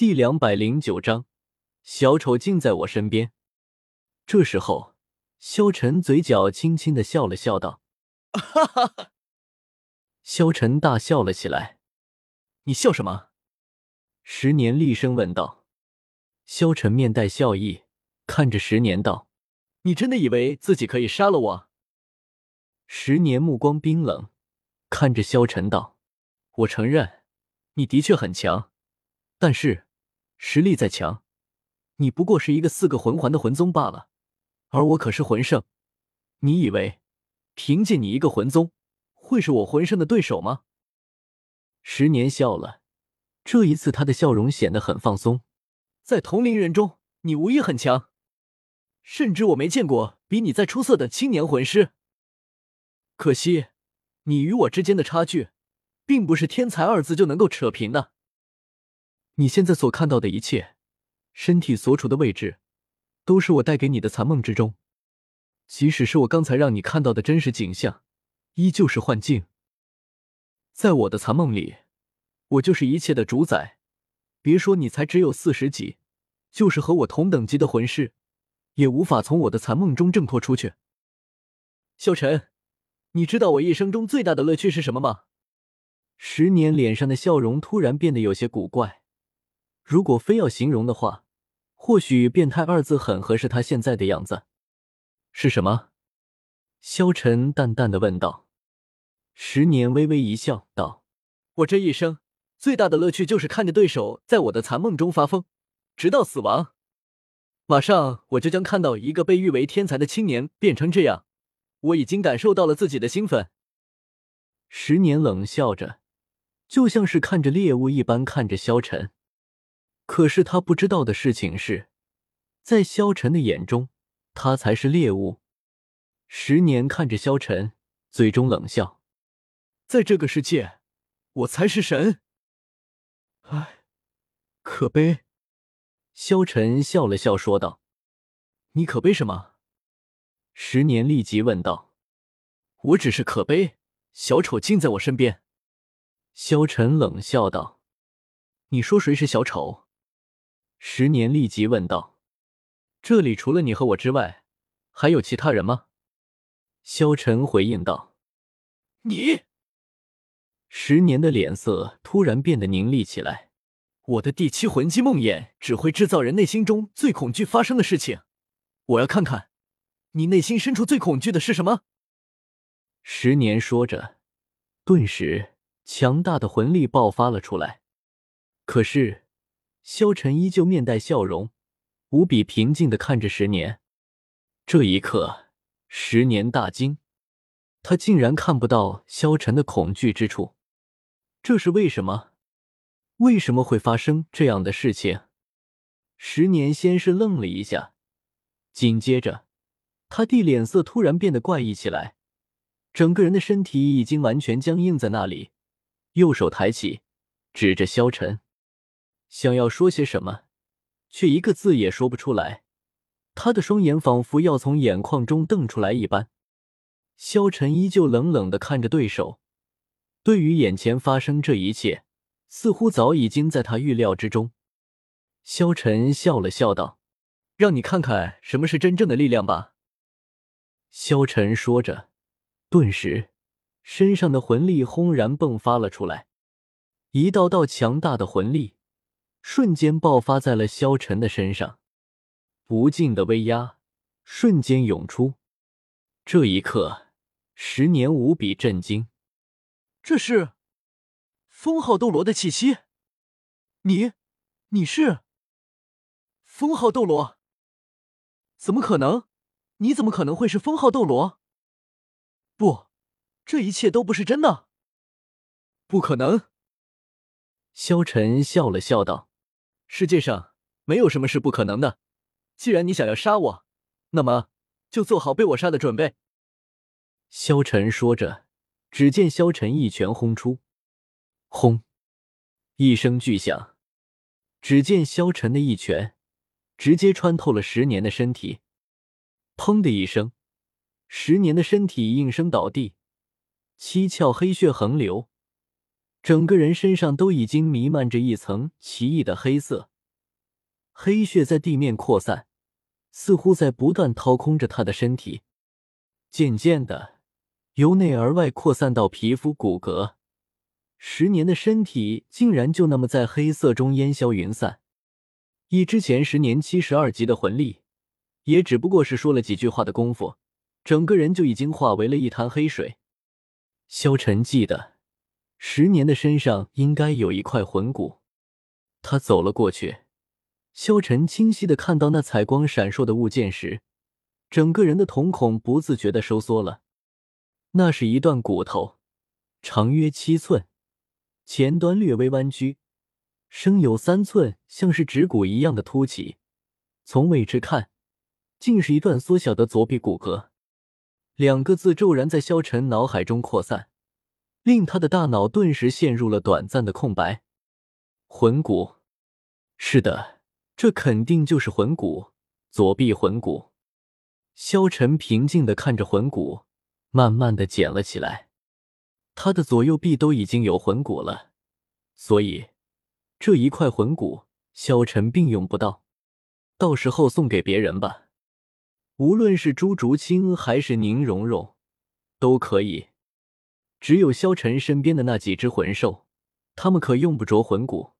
第两百零九章，小丑竟在我身边。这时候，萧晨嘴角轻轻的笑了笑，道：“哈哈哈！”萧晨大笑了起来。“你笑什么？”十年厉声问道。萧晨面带笑意，看着十年道：“你真的以为自己可以杀了我？”十年目光冰冷，看着萧晨道：“我承认，你的确很强，但是……”实力再强，你不过是一个四个魂环的魂宗罢了，而我可是魂圣。你以为凭借你一个魂宗，会是我魂圣的对手吗？十年笑了，这一次他的笑容显得很放松。在同龄人中，你无疑很强，甚至我没见过比你再出色的青年魂师。可惜，你与我之间的差距，并不是天才二字就能够扯平的。你现在所看到的一切，身体所处的位置，都是我带给你的残梦之中。即使是我刚才让你看到的真实景象，依旧是幻境。在我的残梦里，我就是一切的主宰。别说你才只有四十级，就是和我同等级的魂师，也无法从我的残梦中挣脱出去。萧晨，你知道我一生中最大的乐趣是什么吗？十年脸上的笑容突然变得有些古怪。如果非要形容的话，或许“变态”二字很合适他现在的样子。是什么？萧晨淡淡的问道。十年微微一笑，道：“我这一生最大的乐趣就是看着对手在我的残梦中发疯，直到死亡。马上我就将看到一个被誉为天才的青年变成这样，我已经感受到了自己的兴奋。”十年冷笑着，就像是看着猎物一般看着萧晨。可是他不知道的事情是，在萧晨的眼中，他才是猎物。十年看着萧晨，嘴中冷笑：“在这个世界，我才是神。”唉，可悲。萧晨笑了笑说道：“你可悲什么？”十年立即问道：“我只是可悲，小丑竟在我身边。”萧晨冷笑道：“你说谁是小丑？”十年立即问道：“这里除了你和我之外，还有其他人吗？”萧晨回应道：“你。”十年的脸色突然变得凝厉起来。我的第七魂技梦魇只会制造人内心中最恐惧发生的事情。我要看看，你内心深处最恐惧的是什么。十年说着，顿时强大的魂力爆发了出来。可是。萧晨依旧面带笑容，无比平静的看着十年。这一刻，十年大惊，他竟然看不到萧晨的恐惧之处。这是为什么？为什么会发生这样的事情？十年先是愣了一下，紧接着，他的脸色突然变得怪异起来，整个人的身体已经完全僵硬在那里，右手抬起，指着萧晨。想要说些什么，却一个字也说不出来。他的双眼仿佛要从眼眶中瞪出来一般。萧晨依旧冷冷的看着对手，对于眼前发生这一切，似乎早已经在他预料之中。萧晨笑了笑道：“让你看看什么是真正的力量吧。”萧晨说着，顿时身上的魂力轰然迸发了出来，一道道强大的魂力。瞬间爆发在了萧晨的身上，无尽的威压瞬间涌出。这一刻，十年无比震惊。这是封号斗罗的气息？你，你是封号斗罗？怎么可能？你怎么可能会是封号斗罗？不，这一切都不是真的。不可能！萧晨笑了笑道。世界上没有什么是不可能的。既然你想要杀我，那么就做好被我杀的准备。”萧晨说着，只见萧晨一拳轰出，轰！一声巨响，只见萧晨的一拳直接穿透了十年的身体，砰的一声，十年的身体应声倒地，七窍黑血横流，整个人身上都已经弥漫着一层奇异的黑色，黑血在地面扩散，似乎在不断掏空着他的身体。渐渐的，由内而外扩散到皮肤骨骼。十年的身体竟然就那么在黑色中烟消云散。以之前十年七十二级的魂力，也只不过是说了几句话的功夫，整个人就已经化为了一滩黑水。萧晨记得，十年的身上应该有一块魂骨。他走了过去，萧晨清晰的看到那彩光闪烁的物件时，整个人的瞳孔不自觉的收缩了。那是一段骨头，长约七寸。前端略微弯曲，生有三寸，像是指骨一样的凸起。从位置看，竟是一段缩小的左臂骨骼。两个字骤然在萧晨脑海中扩散，令他的大脑顿时陷入了短暂的空白。魂骨，是的，这肯定就是魂骨，左臂魂骨。萧晨平静的看着魂骨，慢慢的捡了起来。他的左右臂都已经有魂骨了，所以这一块魂骨萧晨并用不到，到时候送给别人吧。无论是朱竹清还是宁荣荣，都可以。只有萧晨身边的那几只魂兽，他们可用不着魂骨。